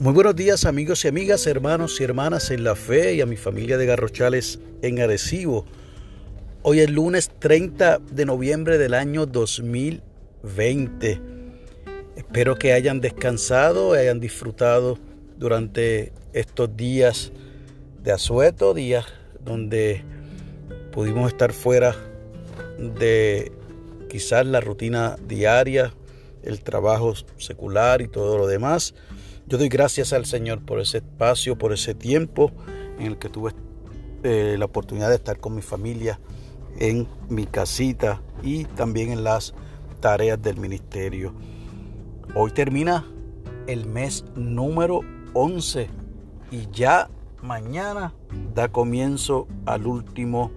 Muy buenos días amigos y amigas, hermanos y hermanas en la fe y a mi familia de Garrochales en Arecibo. Hoy es lunes 30 de noviembre del año 2020. Espero que hayan descansado, hayan disfrutado durante estos días de asueto, días donde pudimos estar fuera de quizás la rutina diaria, el trabajo secular y todo lo demás yo doy gracias al Señor por ese espacio, por ese tiempo en el que tuve eh, la oportunidad de estar con mi familia en mi casita y también en las tareas del ministerio. Hoy termina el mes número 11 y ya mañana da comienzo al último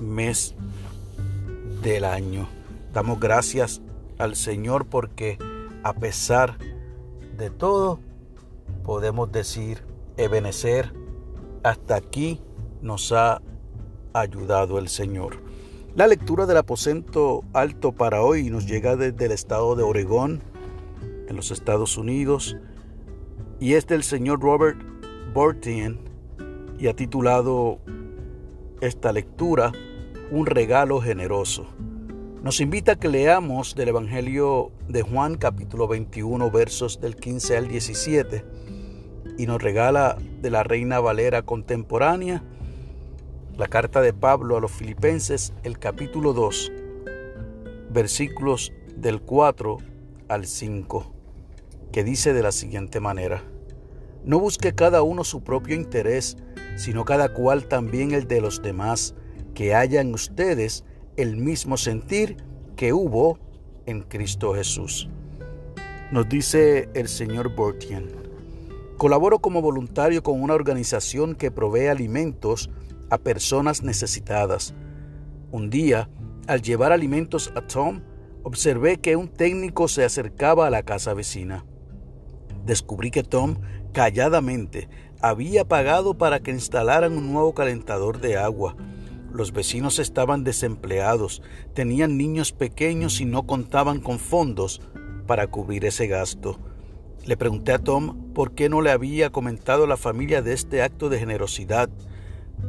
mes del año. Damos gracias al Señor porque a pesar de todo, podemos decir, Ebenecer, hasta aquí nos ha ayudado el Señor. La lectura del aposento alto para hoy nos llega desde el estado de Oregón, en los Estados Unidos, y es del señor Robert Bortien, y ha titulado esta lectura Un regalo generoso. Nos invita a que leamos del Evangelio de Juan capítulo 21 versos del 15 al 17 y nos regala de la Reina Valera contemporánea la carta de Pablo a los Filipenses, el capítulo 2, versículos del 4 al 5, que dice de la siguiente manera, No busque cada uno su propio interés, sino cada cual también el de los demás, que haya en ustedes el mismo sentir que hubo en Cristo Jesús. Nos dice el señor Bortian. Colaboro como voluntario con una organización que provee alimentos a personas necesitadas. Un día, al llevar alimentos a Tom, observé que un técnico se acercaba a la casa vecina. Descubrí que Tom, calladamente, había pagado para que instalaran un nuevo calentador de agua. Los vecinos estaban desempleados, tenían niños pequeños y no contaban con fondos para cubrir ese gasto. Le pregunté a Tom por qué no le había comentado a la familia de este acto de generosidad,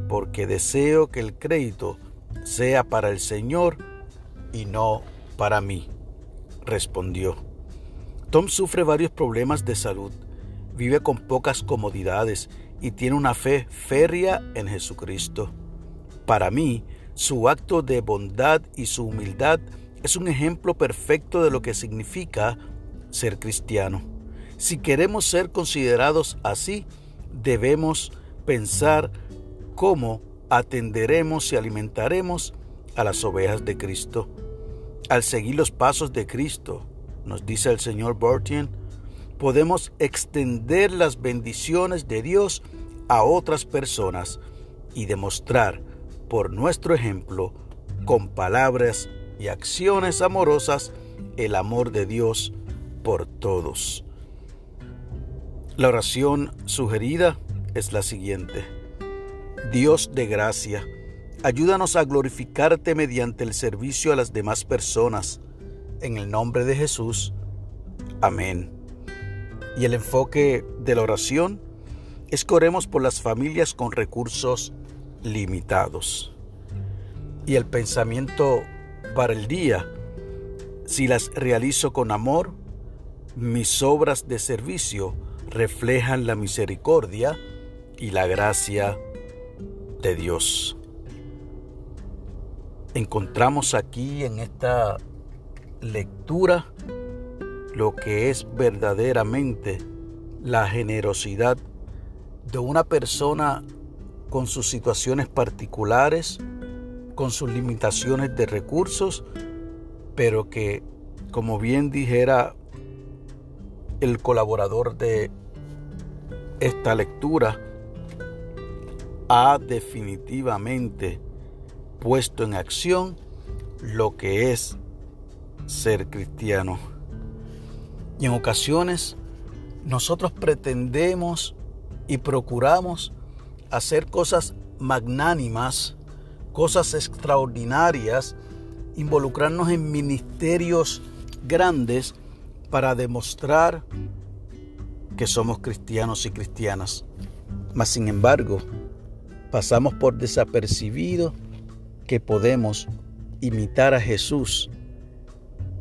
porque deseo que el crédito sea para el Señor y no para mí, respondió. Tom sufre varios problemas de salud, vive con pocas comodidades y tiene una fe férrea en Jesucristo. Para mí, su acto de bondad y su humildad es un ejemplo perfecto de lo que significa ser cristiano. Si queremos ser considerados así, debemos pensar cómo atenderemos y alimentaremos a las ovejas de Cristo. Al seguir los pasos de Cristo, nos dice el Señor Bortien, podemos extender las bendiciones de Dios a otras personas y demostrar por nuestro ejemplo, con palabras y acciones amorosas, el amor de Dios por todos. La oración sugerida es la siguiente. Dios de gracia, ayúdanos a glorificarte mediante el servicio a las demás personas. En el nombre de Jesús. Amén. Y el enfoque de la oración es que oremos por las familias con recursos limitados. Y el pensamiento para el día, si las realizo con amor, mis obras de servicio reflejan la misericordia y la gracia de Dios. Encontramos aquí en esta lectura lo que es verdaderamente la generosidad de una persona con sus situaciones particulares, con sus limitaciones de recursos, pero que, como bien dijera el colaborador de esta lectura ha definitivamente puesto en acción lo que es ser cristiano. Y en ocasiones nosotros pretendemos y procuramos hacer cosas magnánimas, cosas extraordinarias, involucrarnos en ministerios grandes para demostrar que somos cristianos y cristianas. Mas sin embargo, pasamos por desapercibido que podemos imitar a Jesús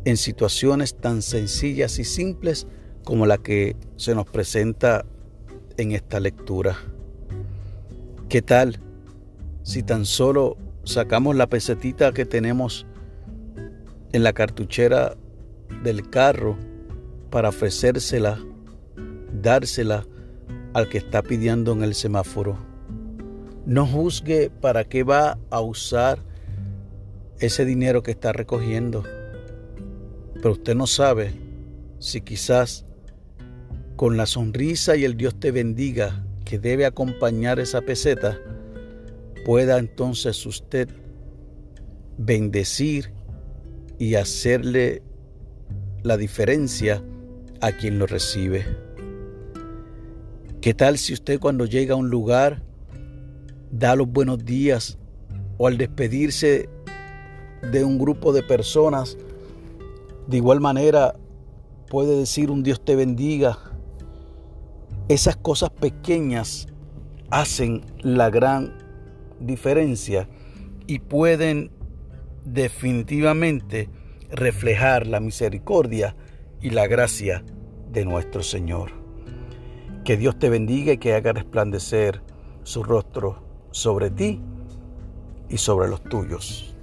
en situaciones tan sencillas y simples como la que se nos presenta en esta lectura. ¿Qué tal si tan solo sacamos la pesetita que tenemos en la cartuchera del carro para ofrecérsela, dársela al que está pidiendo en el semáforo? No juzgue para qué va a usar ese dinero que está recogiendo. Pero usted no sabe si quizás con la sonrisa y el Dios te bendiga que debe acompañar esa peseta, pueda entonces usted bendecir y hacerle la diferencia a quien lo recibe. ¿Qué tal si usted cuando llega a un lugar da los buenos días o al despedirse de un grupo de personas, de igual manera puede decir un Dios te bendiga esas cosas pequeñas hacen la gran diferencia y pueden definitivamente reflejar la misericordia y la gracia de nuestro Señor. Que Dios te bendiga y que haga resplandecer su rostro sobre ti y sobre los tuyos.